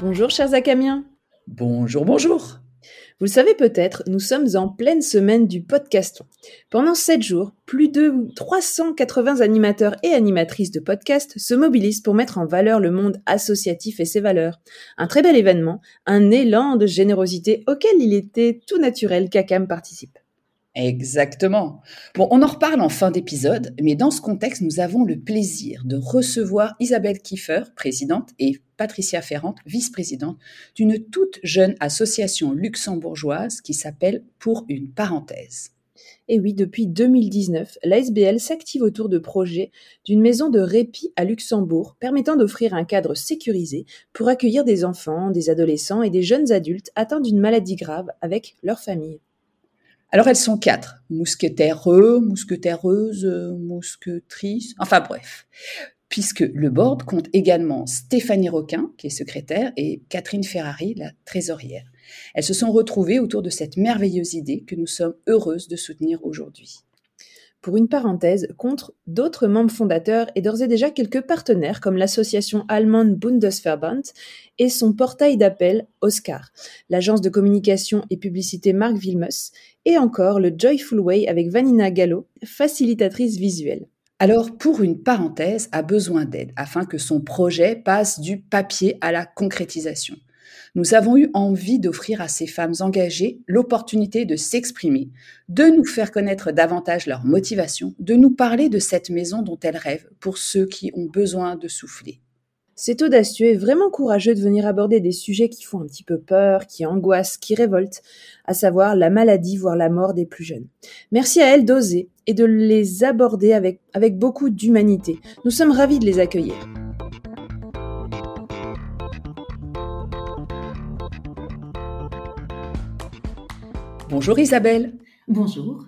Bonjour chers Acamiens. Bonjour, bonjour. Vous le savez peut-être, nous sommes en pleine semaine du podcaston. Pendant 7 jours, plus de 380 animateurs et animatrices de podcast se mobilisent pour mettre en valeur le monde associatif et ses valeurs. Un très bel événement, un élan de générosité auquel il était tout naturel qu'Acam participe. Exactement. Bon, on en reparle en fin d'épisode, mais dans ce contexte, nous avons le plaisir de recevoir Isabelle Kiefer, présidente, et Patricia Ferrante, vice-présidente, d'une toute jeune association luxembourgeoise qui s'appelle Pour une parenthèse. Et oui, depuis 2019, l'ASBL s'active autour de projets d'une maison de répit à Luxembourg permettant d'offrir un cadre sécurisé pour accueillir des enfants, des adolescents et des jeunes adultes atteints d'une maladie grave avec leur famille. Alors elles sont quatre, mousquetaireux, mousquetaireuses, mousquetrices, enfin bref, puisque le board compte également Stéphanie Roquin, qui est secrétaire, et Catherine Ferrari, la trésorière. Elles se sont retrouvées autour de cette merveilleuse idée que nous sommes heureuses de soutenir aujourd'hui pour une parenthèse, contre d'autres membres fondateurs et d'ores et déjà quelques partenaires comme l'association allemande Bundesverband et son portail d'appel Oscar, l'agence de communication et publicité Marc Wilmus et encore le Joyful Way avec Vanina Gallo, facilitatrice visuelle. Alors, pour une parenthèse, a besoin d'aide afin que son projet passe du papier à la concrétisation nous avons eu envie d'offrir à ces femmes engagées l'opportunité de s'exprimer, de nous faire connaître davantage leur motivation, de nous parler de cette maison dont elles rêvent pour ceux qui ont besoin de souffler. C'est audacieux et vraiment courageux de venir aborder des sujets qui font un petit peu peur, qui angoissent, qui révoltent, à savoir la maladie, voire la mort des plus jeunes. Merci à elles d'oser et de les aborder avec, avec beaucoup d'humanité. Nous sommes ravis de les accueillir. Bonjour Isabelle. Bonjour.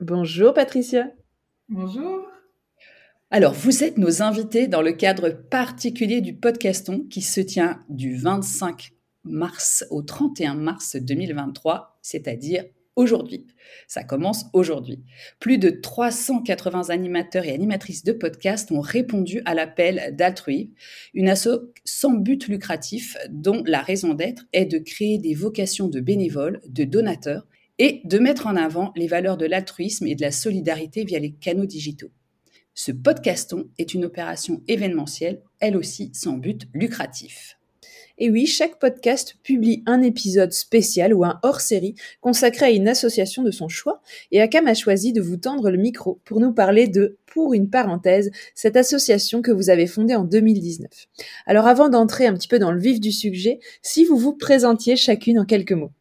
Bonjour Patricia. Bonjour. Alors, vous êtes nos invités dans le cadre particulier du podcaston qui se tient du 25 mars au 31 mars 2023, c'est-à-dire aujourd'hui. Ça commence aujourd'hui. Plus de 380 animateurs et animatrices de podcast ont répondu à l'appel d'Altrui, une asso sans but lucratif dont la raison d'être est de créer des vocations de bénévoles, de donateurs et de mettre en avant les valeurs de l'altruisme et de la solidarité via les canaux digitaux. Ce podcaston est une opération événementielle, elle aussi sans but lucratif. Et oui, chaque podcast publie un épisode spécial ou un hors-série consacré à une association de son choix, et Akam a choisi de vous tendre le micro pour nous parler de Pour une parenthèse, cette association que vous avez fondée en 2019. Alors avant d'entrer un petit peu dans le vif du sujet, si vous vous présentiez chacune en quelques mots.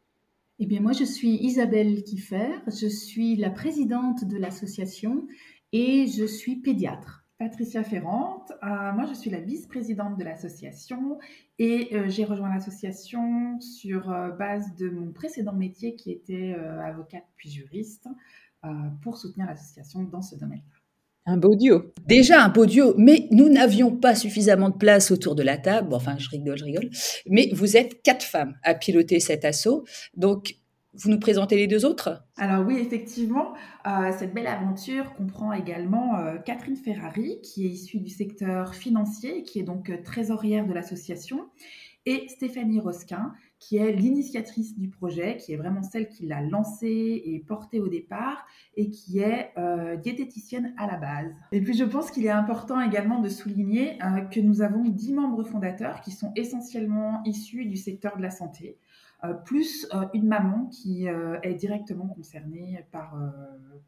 Eh bien, moi, je suis Isabelle Kiffer, je suis la présidente de l'association et je suis pédiatre. Patricia Ferrante, euh, moi je suis la vice-présidente de l'association et euh, j'ai rejoint l'association sur euh, base de mon précédent métier qui était avocate puis juriste pour soutenir l'association dans ce domaine-là. Un beau duo. Déjà un beau duo, mais nous n'avions pas suffisamment de place autour de la table. Enfin, je rigole, je rigole. Mais vous êtes quatre femmes à piloter cet assaut. Donc, vous nous présentez les deux autres? Alors oui, effectivement, euh, cette belle aventure comprend également euh, Catherine Ferrari, qui est issue du secteur financier, qui est donc euh, trésorière de l'association, et Stéphanie Rosquin, qui est l'initiatrice du projet, qui est vraiment celle qui l'a lancé et porté au départ, et qui est diététicienne à la base. Et puis je pense qu'il est important également de souligner que nous avons dix membres fondateurs qui sont essentiellement issus du secteur de la santé. Euh, plus euh, une maman qui euh, est directement concernée par,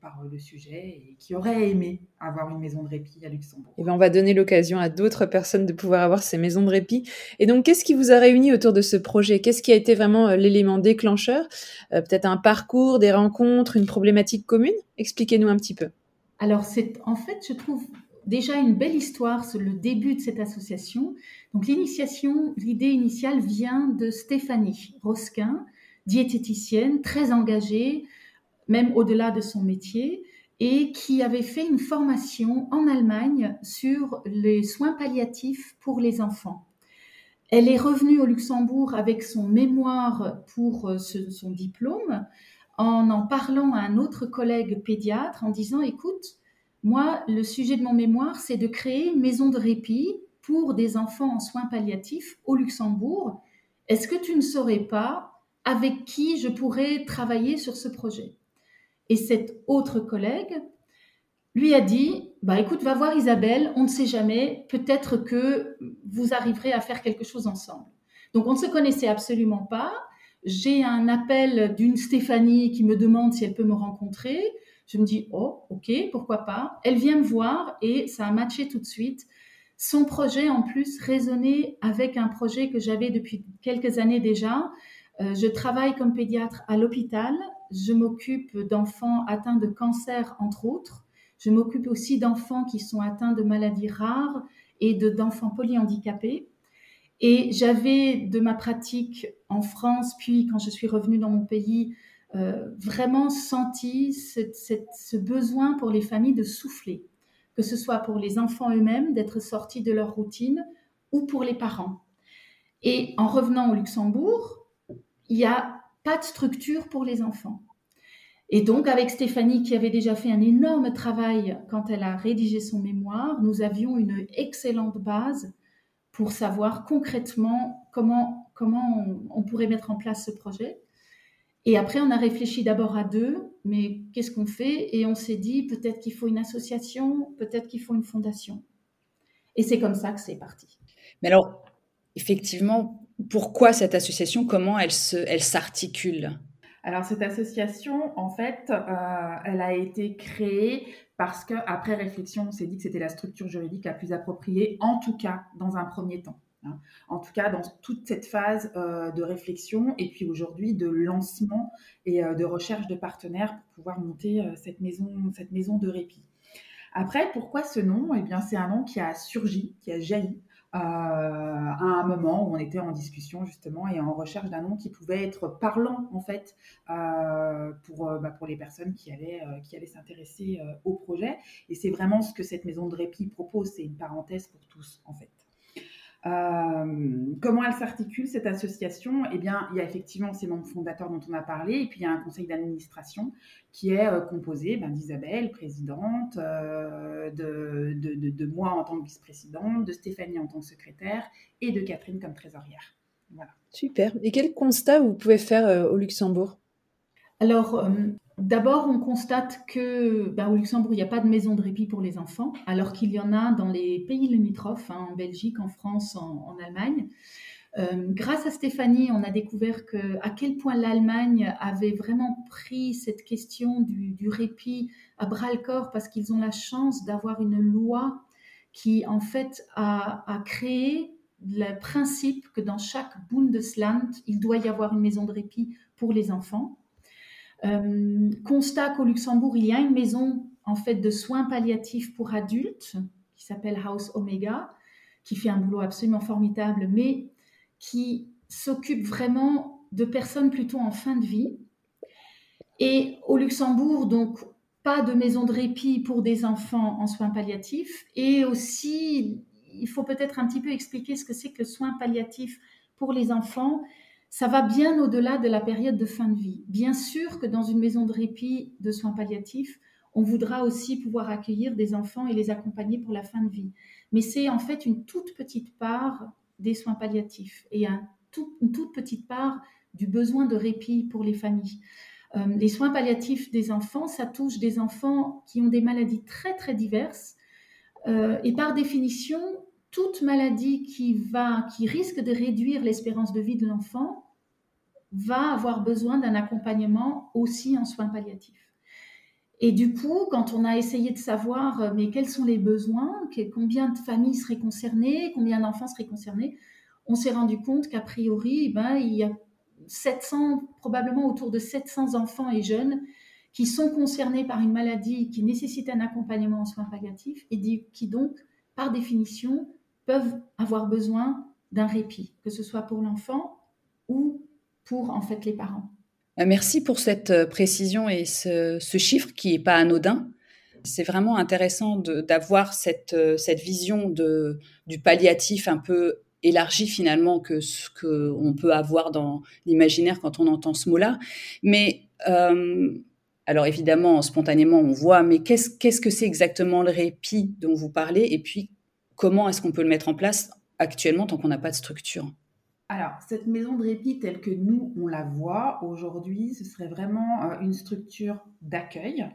par le sujet et qui aurait aimé avoir une maison de répit à Luxembourg. Et eh ben, on va donner l'occasion à d'autres personnes de pouvoir avoir ces maisons de répit. Et donc, qu'est-ce qui vous a réuni autour de ce projet? Qu'est-ce qui a été vraiment l'élément déclencheur? Peut-être un parcours, des rencontres, une problématique commune? Expliquez-nous un petit peu. Alors, c'est en fait, je trouve déjà une belle histoire sur le début de cette association. Donc l'initiation, l'idée initiale vient de Stéphanie Rosquin, diététicienne, très engagée, même au-delà de son métier, et qui avait fait une formation en Allemagne sur les soins palliatifs pour les enfants. Elle est revenue au Luxembourg avec son mémoire pour euh, son diplôme en en parlant à un autre collègue pédiatre en disant écoute, moi, le sujet de mon mémoire, c'est de créer une maison de répit pour des enfants en soins palliatifs au Luxembourg. Est-ce que tu ne saurais pas avec qui je pourrais travailler sur ce projet? Et cet autre collègue lui a dit, bah écoute, va voir Isabelle, on ne sait jamais, peut-être que vous arriverez à faire quelque chose ensemble. Donc on ne se connaissait absolument pas. J'ai un appel d'une Stéphanie qui me demande si elle peut me rencontrer. Je me dis, oh, ok, pourquoi pas. Elle vient me voir et ça a matché tout de suite. Son projet, en plus, résonnait avec un projet que j'avais depuis quelques années déjà. Euh, je travaille comme pédiatre à l'hôpital je m'occupe d'enfants atteints de cancer, entre autres. Je m'occupe aussi d'enfants qui sont atteints de maladies rares et d'enfants polyhandicapés. Et j'avais de ma pratique en France, puis quand je suis revenue dans mon pays, euh, vraiment senti ce besoin pour les familles de souffler, que ce soit pour les enfants eux-mêmes d'être sortis de leur routine ou pour les parents. Et en revenant au Luxembourg, il y a pas de structure pour les enfants. Et donc, avec Stéphanie, qui avait déjà fait un énorme travail quand elle a rédigé son mémoire, nous avions une excellente base pour savoir concrètement comment, comment on, pourrait mettre en place ce projet. Et après, on a réfléchi d'abord à deux, mais qu'est-ce qu'on fait? Et on s'est dit, peut-être qu'il faut une association, peut-être qu'il faut une fondation. Et c'est comme ça que c'est parti. Mais alors, effectivement, pourquoi cette association? Comment elle s'articule elle alors cette association, en fait, euh, elle a été créée parce qu'après réflexion, on s'est dit que c'était la structure juridique la plus appropriée, en tout cas dans un premier temps. Hein. En tout cas, dans toute cette phase euh, de réflexion et puis aujourd'hui de lancement et euh, de recherche de partenaires pour pouvoir monter cette, maison, cette maison de répit. Après, pourquoi ce nom? Eh bien, c'est un nom qui a surgi, qui a jailli euh, à un moment où on était en discussion justement et en recherche d'un nom qui pouvait être parlant en fait euh, pour, euh, bah, pour les personnes qui allaient, qui allaient s'intéresser au projet. Et c'est vraiment ce que cette maison de répit propose, c'est une parenthèse pour tous en fait. Euh, comment elle s'articule cette association? Eh bien, il y a effectivement ces membres fondateurs dont on a parlé, et puis il y a un conseil d'administration qui est euh, composé ben, d'Isabelle, présidente, euh, de, de, moi en tant que vice-présidente, de Stéphanie en tant que secrétaire, et de Catherine comme trésorière. Voilà. Super. Et quel constat vous pouvez faire au Luxembourg? Alors, D'abord, on constate que ben, au Luxembourg, il n'y a pas de maison de répit pour les enfants, alors qu'il y en a dans les pays limitrophes, hein, en Belgique, en France, en, Allemagne. Euh, grâce à Stéphanie, on a découvert à quel point l'Allemagne avait vraiment pris cette question du, répit à bras le corps parce qu'ils ont la chance d'avoir une loi qui, en fait, a, créé le principe que dans chaque Bundesland, il doit y avoir une maison de répit pour les enfants. Euh, constat qu'au Luxembourg, il y a une maison en fait de soins palliatifs pour adultes qui s'appelle House Omega, qui fait un boulot absolument formidable, mais qui s'occupe vraiment de personnes plutôt en fin de vie. Et au Luxembourg, donc, pas de maison de répit pour des enfants en soins palliatifs. Et aussi, il faut peut-être un petit peu expliquer ce que c'est que le soin palliatif pour les enfants ça va bien au-delà de la période de fin de vie. Bien sûr que dans une maison de répit de soins palliatifs, on voudra aussi pouvoir accueillir des enfants et les accompagner pour la fin de vie. Mais c'est en fait une toute petite part des soins palliatifs et une toute petite part du besoin de répit pour les familles. Euh, les soins palliatifs des enfants, ça touche des enfants qui ont des maladies très très diverses. Euh, et par définition, toute maladie qui, va, qui risque de réduire l'espérance de vie de l'enfant va avoir besoin d'un accompagnement aussi en soins palliatifs. Et du coup, quand on a essayé de savoir euh, mais quels sont les besoins, combien de familles seraient concernées, combien d'enfants seraient concernés, on s'est rendu compte qu'a priori, eh ben, il y a 700, probablement autour de 700 enfants et jeunes qui sont concernés par une maladie qui nécessite un accompagnement en soins palliatifs et qui donc, par définition, peuvent avoir besoin d'un répit, que ce soit pour l'enfant ou pour en fait les parents. Euh, merci pour cette euh, précision et ce, chiffre qui n'est pas anodin. C'est vraiment intéressant d'avoir cette, euh, cette vision de, du palliatif un peu élargi finalement que ce qu'on peut avoir dans l'imaginaire quand on entend ce mot-là. Mais alors évidemment, spontanément, on voit, mais qu'est-ce qu'est-ce que c'est exactement le répit dont vous parlez? Et puis, comment est-ce qu'on peut le mettre en place actuellement tant qu'on n'a pas de structure? Alors, cette maison de répit telle que nous, on la voit aujourd'hui, ce serait vraiment euh, une structure d'accueil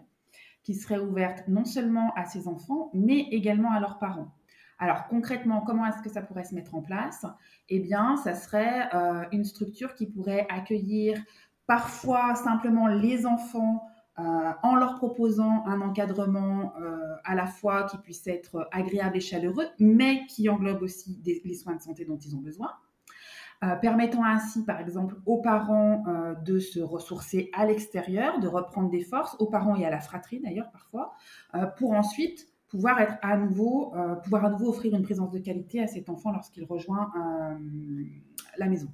qui serait ouverte non seulement à ses enfants, mais également à leurs parents. Alors concrètement, comment est-ce que ça pourrait se mettre en place? Eh bien, ça serait euh, une structure qui pourrait accueillir parfois simplement les enfants euh, en leur proposant un encadrement à la fois qui puisse être agréable et chaleureux, mais qui englobe aussi les soins de santé dont ils ont besoin. Euh, permettant ainsi, par exemple, aux parents euh, de se ressourcer à l'extérieur, de reprendre des forces, aux parents et à la fratrie d'ailleurs parfois, euh, pour ensuite pouvoir être à nouveau, pouvoir à nouveau offrir une présence de qualité à cet enfant lorsqu'il rejoint la maison.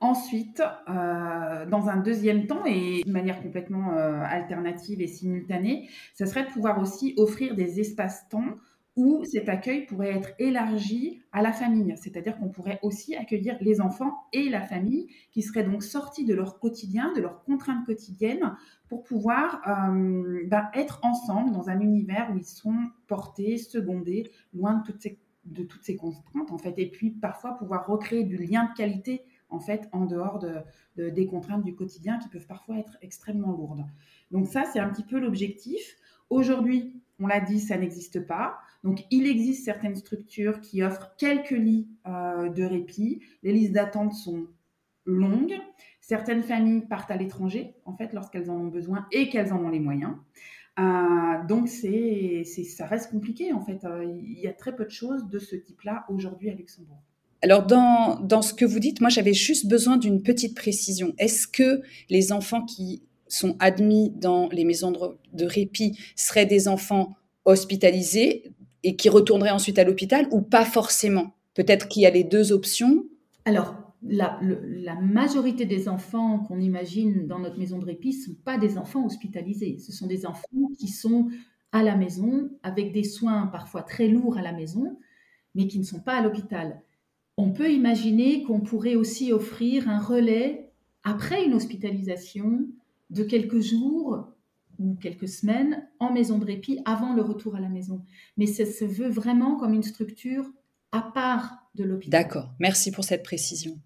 Ensuite, dans un deuxième temps et de manière complètement alternative et simultanée, ça serait de pouvoir aussi offrir des espaces-temps où cet accueil pourrait être élargi à la famille, c'est-à-dire qu'on pourrait aussi accueillir les enfants et la famille qui seraient donc sortis de leur quotidien, de leurs contraintes quotidiennes, pour pouvoir euh, ben, être ensemble dans un univers où ils sont portés, secondés, loin de toutes ces, de toutes ces contraintes en fait, et puis parfois pouvoir recréer du lien de qualité en fait en dehors de, des contraintes du quotidien qui peuvent parfois être extrêmement lourdes. Donc ça, c'est un petit peu l'objectif. Aujourd'hui, on l'a dit, ça n'existe pas. Donc, il existe certaines structures qui offrent quelques lits euh, de répit. Les listes d'attente sont longues. Certaines familles partent à l'étranger, en fait, lorsqu'elles en ont besoin et qu'elles en ont les moyens. Euh, donc, c'est, ça reste compliqué, en fait. Euh, il y a très peu de choses de ce type-là aujourd'hui à Luxembourg. Alors, dans, dans ce que vous dites, moi, j'avais juste besoin d'une petite précision. Est-ce que les enfants qui sont admis dans les maisons de, répit seraient des enfants hospitalisés et qui retourneraient ensuite à l'hôpital ou pas forcément? Peut-être qu'il y a les deux options. Alors, la, la majorité des enfants qu'on imagine dans notre maison de répit ne sont pas des enfants hospitalisés. Ce sont des enfants qui sont à la maison avec des soins parfois très lourds à la maison, mais qui ne sont pas à l'hôpital. On peut imaginer qu'on pourrait aussi offrir un relais après une hospitalisation de quelques jours ou quelques semaines en maison de répit avant le retour à la maison. Mais ça se veut vraiment comme une structure à part de l'hôpital. D'accord, merci pour cette précision.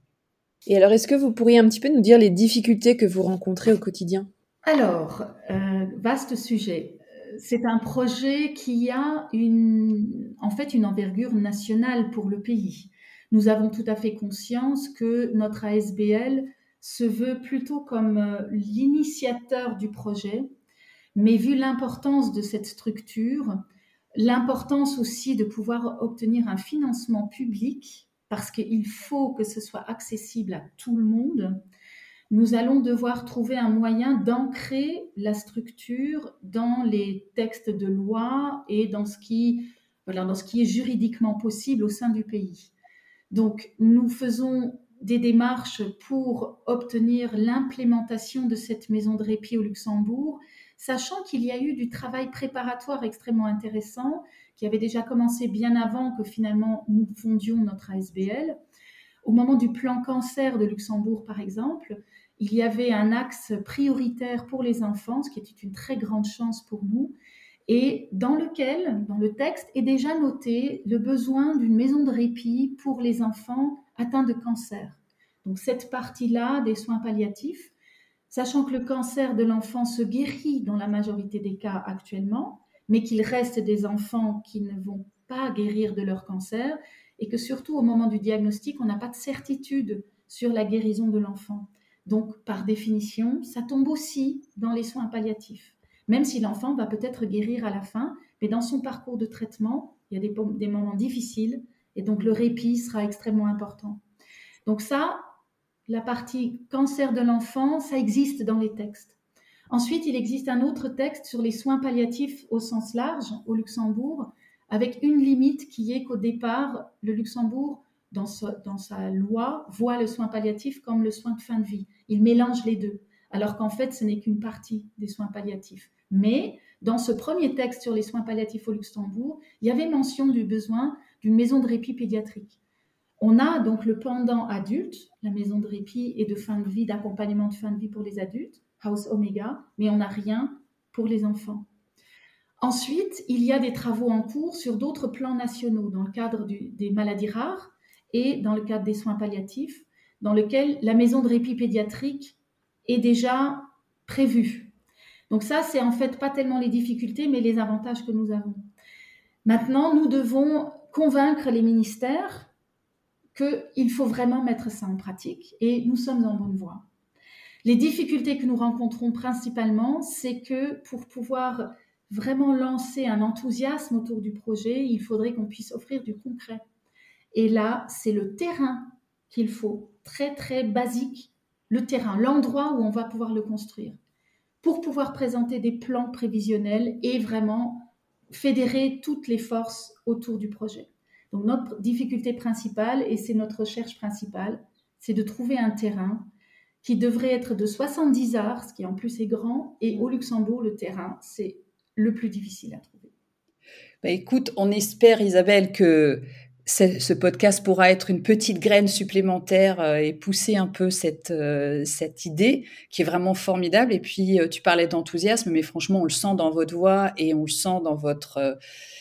Et alors, est-ce que vous pourriez un petit peu nous dire les difficultés que vous rencontrez au quotidien? Alors, euh, vaste sujet. C'est un projet qui a une, en fait une envergure nationale pour le pays. Nous avons tout à fait conscience que notre ASBL se veut plutôt comme euh, l'initiateur du projet, mais vu l'importance de cette structure, l'importance aussi de pouvoir obtenir un financement public, parce qu'il faut que ce soit accessible à tout le monde, nous allons devoir trouver un moyen d'ancrer la structure dans les textes de loi et dans ce qui, voilà, dans ce qui est juridiquement possible au sein du pays. Donc, nous faisons des démarches pour obtenir l'implémentation de cette maison de répit au Luxembourg, sachant qu'il y a eu du travail préparatoire extrêmement intéressant qui avait déjà commencé bien avant que finalement nous fondions notre ASBL. Au moment du plan cancer de Luxembourg, par exemple, il y avait un axe prioritaire pour les enfants, ce qui était une très grande chance pour nous, et dans lequel, dans le texte, est déjà noté le besoin d'une maison de répit pour les enfants atteints de cancer. Donc cette partie-là des soins palliatifs, sachant que le cancer de l'enfant se guérit dans la majorité des cas actuellement, mais qu'il reste des enfants qui ne vont pas guérir de leur cancer et que surtout au moment du diagnostic, on n'a pas de certitude sur la guérison de l'enfant. Donc par définition, ça tombe aussi dans les soins palliatifs. Même si l'enfant va peut-être guérir à la fin, mais dans son parcours de traitement, il y a des, moments difficiles et donc le répit sera extrêmement important. Donc ça, la partie cancer de l'enfant, ça existe dans les textes. Ensuite, il existe un autre texte sur les soins palliatifs au sens large au Luxembourg, avec une limite qui est qu'au départ, le Luxembourg, dans, sa loi, voit le soin palliatif comme le soin de fin de vie. Il mélange les deux, alors qu'en fait, ce n'est qu'une partie des soins palliatifs. Mais dans ce premier texte sur les soins palliatifs au Luxembourg, il y avait mention du besoin d'une maison de répit pédiatrique. On a donc le pendant adulte, la maison de répit et de fin de vie, d'accompagnement de fin de vie pour les adultes, House Omega, mais on n'a rien pour les enfants. Ensuite, il y a des travaux en cours sur d'autres plans nationaux dans le cadre des maladies rares et dans le cadre des soins palliatifs, dans lequel la maison de répit pédiatrique est déjà prévue. Donc ça, c'est en fait pas tellement les difficultés, mais les avantages que nous avons. Maintenant, nous devons convaincre les ministères qu'il faut vraiment mettre ça en pratique et nous sommes en bonne voie. Les difficultés que nous rencontrons principalement, c'est que pour pouvoir vraiment lancer un enthousiasme autour du projet, il faudrait qu'on puisse offrir du concret. Et là, c'est le terrain qu'il faut, très très basique, le terrain, l'endroit où on va pouvoir le construire, pour pouvoir présenter des plans prévisionnels et vraiment fédérer toutes les forces autour du projet. Donc notre difficulté principale, et c'est notre recherche principale, c'est de trouver un terrain qui devrait être de 70 arts, ce qui en plus est grand, et au Luxembourg, le terrain, c'est le plus difficile à trouver. Bah écoute, on espère, Isabelle, que ce podcast pourra être une petite graine supplémentaire euh, et pousser un peu cette, euh, cette idée qui est vraiment formidable. Et puis, euh, tu parlais d'enthousiasme, mais franchement, on le sent dans votre voix et on le sent dans votre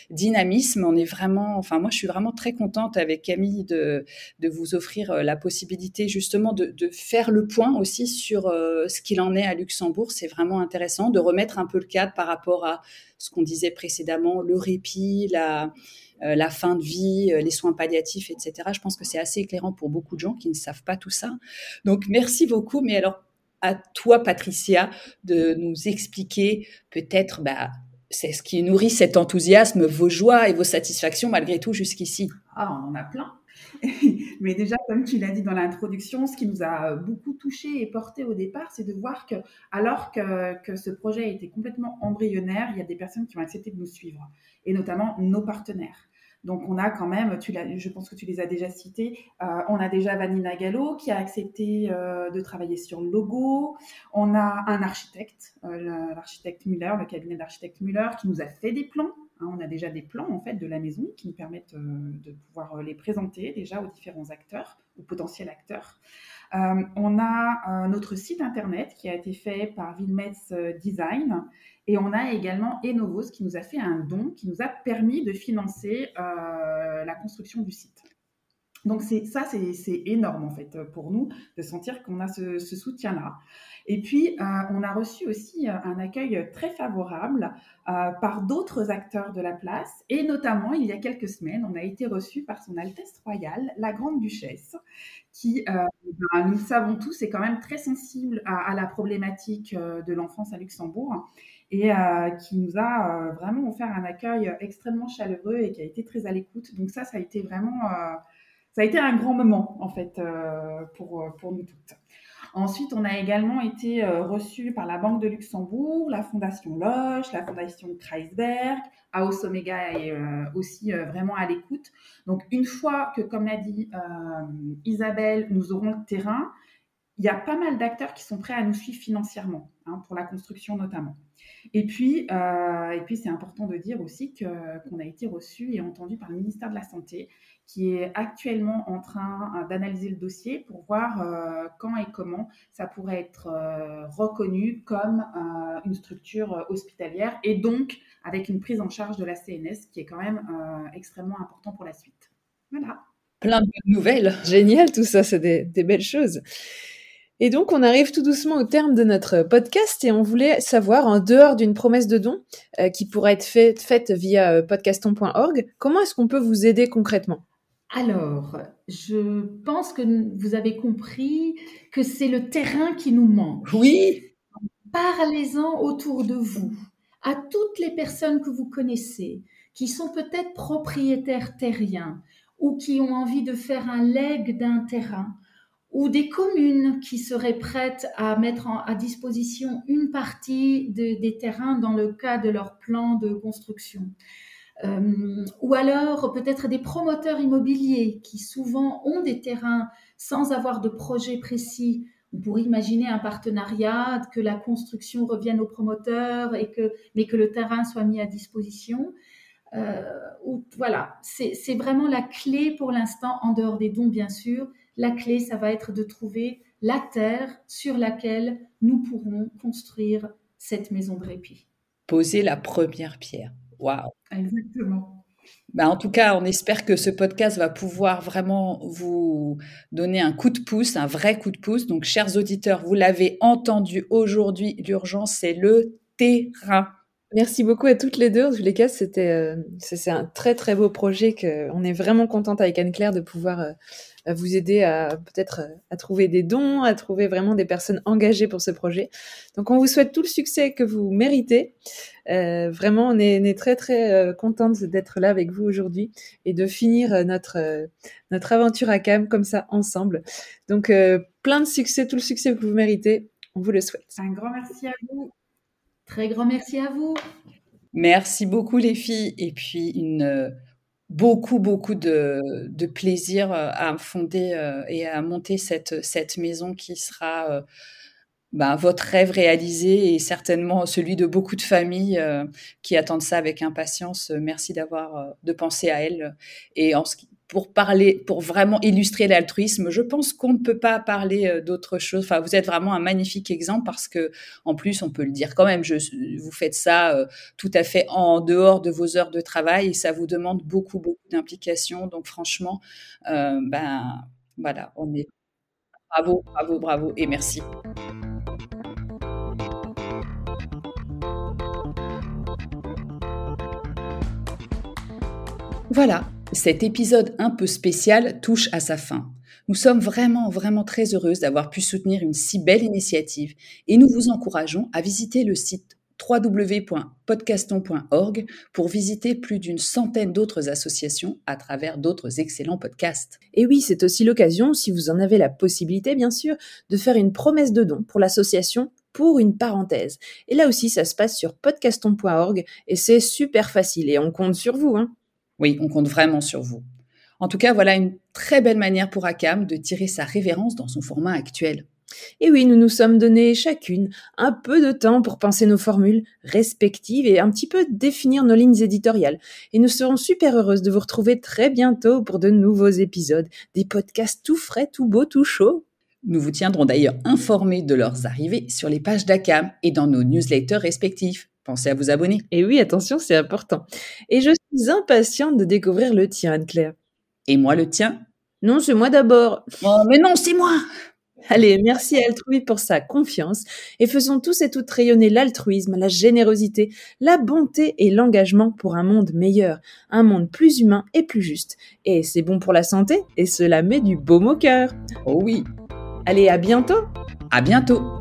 dynamisme. On est vraiment, enfin, moi, je suis vraiment très contente avec Camille de, de vous offrir la possibilité justement de, de faire le point aussi sur ce qu'il en est à Luxembourg. C'est vraiment intéressant de remettre un peu le cadre par rapport à ce qu'on disait précédemment, le répit, la la fin de vie, euh, les soins palliatifs, etc. Je pense que c'est assez éclairant pour beaucoup de gens qui ne savent pas tout ça. Donc, merci beaucoup. Mais alors, à toi, Patricia, de nous expliquer peut-être, bah, c'est ce qui nourrit cet enthousiasme, vos joies et vos satisfactions malgré tout jusqu'ici. Ah, on en a plein. Mais déjà, comme tu l'as dit dans l'introduction, ce qui nous a beaucoup touché et porté au départ, c'est de voir que, alors que, que, ce projet était complètement embryonnaire, il y a des personnes qui ont accepté de nous suivre, et notamment nos partenaires. Donc on a quand même, tu je pense que tu les as déjà cités, euh, on a déjà Vanina Gallo qui a accepté euh, de travailler sur le logo, on a un architecte, euh, l'architecte Muller, le cabinet d'architecte Muller, qui nous a fait des plans. Hein. on a déjà des plans en fait de la maison qui nous permettent de pouvoir les présenter déjà aux différents acteurs, aux potentiels acteurs. on a notre site internet qui a été fait par Vilmetz Design et on a également Enovos qui nous a fait un don qui nous a permis de financer euh, la construction du site. Donc ça, c'est énorme en fait pour nous de sentir qu'on a ce, soutien-là. Et puis euh, on a reçu aussi euh, un accueil très favorable par d'autres acteurs de la place, et notamment il y a quelques semaines, on a été reçu par Son Altesse Royale, la Grande Duchesse, qui, ben, nous le savons tous, est quand même très sensible à la problématique de l'enfance à Luxembourg et euh, qui nous a euh, vraiment offert un accueil extrêmement chaleureux et qui a été très à l'écoute. Donc ça, ça a été vraiment, euh, ça a été un grand moment en fait pour, pour nous toutes. Ensuite, on a également été reçus par la Banque de Luxembourg, la Fondation Loche, la Fondation Kreisberg, House Omega est aussi vraiment à l'écoute. Donc, une fois que, comme l'a dit Isabelle, nous aurons le terrain, il y a pas mal d'acteurs qui sont prêts à nous suivre financièrement, hein, pour la construction notamment. Et puis, euh, puis c'est important de dire aussi qu'on a été reçu et entendu par le ministère de la Santé, qui est actuellement en train euh, d'analyser le dossier pour voir euh, quand et comment ça pourrait être reconnu comme une structure hospitalière et donc avec une prise en charge de la CNS qui est quand même extrêmement important pour la suite. Voilà. Plein de nouvelles. Génial tout ça, c'est des belles choses. Et donc, on arrive tout doucement au terme de notre podcast et on voulait savoir, en dehors d'une promesse de don euh, qui pourrait être faite via euh, podcaston.org, comment est-ce qu'on peut vous aider concrètement? Alors, je pense que vous avez compris que c'est le terrain qui nous manque. Oui. Parlez-en autour de vous, à toutes les personnes que vous connaissez, qui sont peut-être propriétaires terriens ou qui ont envie de faire un leg d'un terrain ou des communes qui seraient prêtes à mettre à disposition une partie des terrains dans le cas de leur plan de construction. Euh, ou alors peut-être des promoteurs immobiliers qui souvent ont des terrains sans avoir de projet précis On pourrait imaginer un partenariat, que la construction revienne au promoteur, et que, mais que le terrain soit mis à disposition. Euh, voilà, c'est vraiment la clé pour l'instant, en dehors des dons bien sûr. La clé, ça va être de trouver la terre sur laquelle nous pourrons construire cette maison de répit. Poser la première pierre. Waouh. Exactement. Bah, en tout cas, on espère que ce podcast va pouvoir vraiment vous donner un coup de pouce, un vrai coup de pouce. Donc, chers auditeurs, vous l'avez entendu aujourd'hui, l'urgence, c'est le terrain. Merci beaucoup à toutes les deux. En tous les cas, c'était euh, c'est un très très beau projet que on est vraiment contente avec Anne-Claire de pouvoir euh, vous aider à peut-être euh, à trouver des dons, à trouver vraiment des personnes engagées pour ce projet. Donc on vous souhaite tout le succès que vous méritez. Euh, vraiment, on est, on est, très très euh, contente d'être là avec vous aujourd'hui et de finir notre notre aventure à Cam comme ça ensemble. Donc plein de succès, tout le succès que vous méritez. On vous le souhaite. Un grand merci à vous. Très grand merci à vous. Merci beaucoup les filles. Et puis une euh, beaucoup, beaucoup de, plaisir euh, à fonder euh, et à monter cette, cette maison qui sera ben, votre rêve réalisé et certainement celui de beaucoup de familles qui attendent ça avec impatience. Merci d'avoir de penser à elles. Et en ce qui, pour parler, pour vraiment illustrer l'altruisme, je pense qu'on ne peut pas parler euh, d'autre chose. Enfin, vous êtes vraiment un magnifique exemple parce que, en plus, on peut le dire quand même, je, vous faites ça euh, tout à fait en dehors de vos heures de travail et ça vous demande beaucoup, beaucoup d'implication. Donc, franchement, euh, ben, voilà, on est bravo, bravo, bravo et merci. Voilà, cet épisode un peu spécial touche à sa fin. Nous sommes vraiment, vraiment très heureuses d'avoir pu soutenir une si belle initiative et nous vous encourageons à visiter le site www.podcaston.org pour visiter plus d'une centaine d'autres associations à travers d'autres excellents podcasts. Et oui, c'est aussi l'occasion, si vous en avez la possibilité bien sûr, de faire une promesse de don pour l'association pour une parenthèse. Et là aussi, ça se passe sur podcaston.org et c'est super facile et on compte sur vous. Hein. Oui, on compte vraiment sur vous. En tout cas, voilà une très belle manière pour Akam de tirer sa révérence dans son format actuel. Et oui, nous nous sommes donné chacune un peu de temps pour penser nos formules respectives et un petit peu définir nos lignes éditoriales. Et nous serons super heureuses de vous retrouver très bientôt pour de nouveaux épisodes, des podcasts tout frais, tout beaux, tout chauds. Nous vous tiendrons d'ailleurs informés de leurs arrivées sur les pages d'Akam et dans nos newsletters respectifs. Pensez à vous abonner. Et oui, attention, c'est important. Et je suis impatiente de découvrir le tien, Anne-Claire. Et moi, le tien? Non, c'est moi d'abord. Oh, mais non, c'est moi Allez, merci à Altrui pour sa confiance et faisons tous et toutes rayonner l'altruisme, la générosité, la bonté et l'engagement pour un monde meilleur, un monde plus humain et plus juste. Et c'est bon pour la santé et cela met du baume au cœur. Oh oui. Allez, à bientôt À bientôt